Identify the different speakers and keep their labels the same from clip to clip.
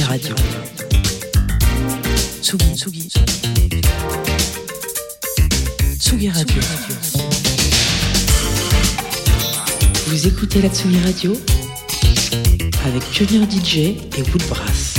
Speaker 1: Tsugi Radio. Tsugi, Tsugi. Tsugi Radio. Vous écoutez la Tsugi Radio avec Pionnier DJ et Woodbrass.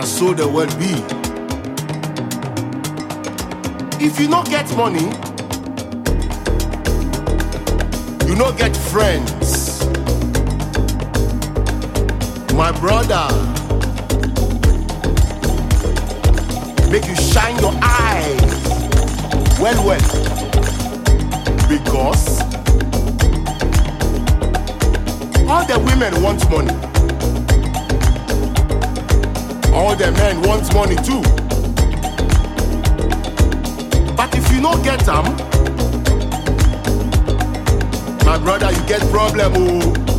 Speaker 2: and
Speaker 3: so the world be. If you not get money, you not get friends. My brother, make you shine your eyes well, well, because all the women want money. All the men wants money too. But if you no get them, my brother, you get problem, oh.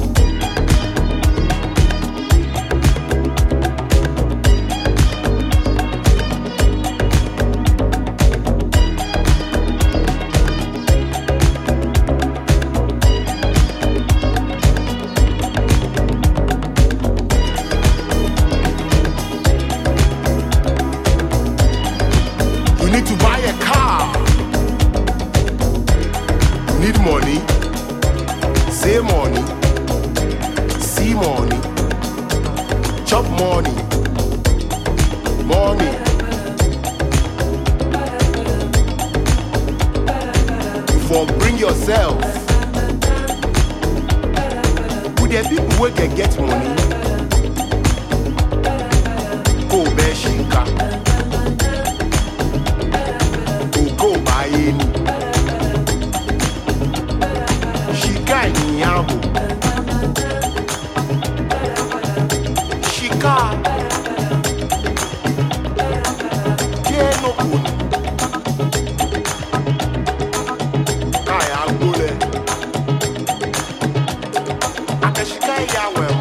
Speaker 4: Yeah, well.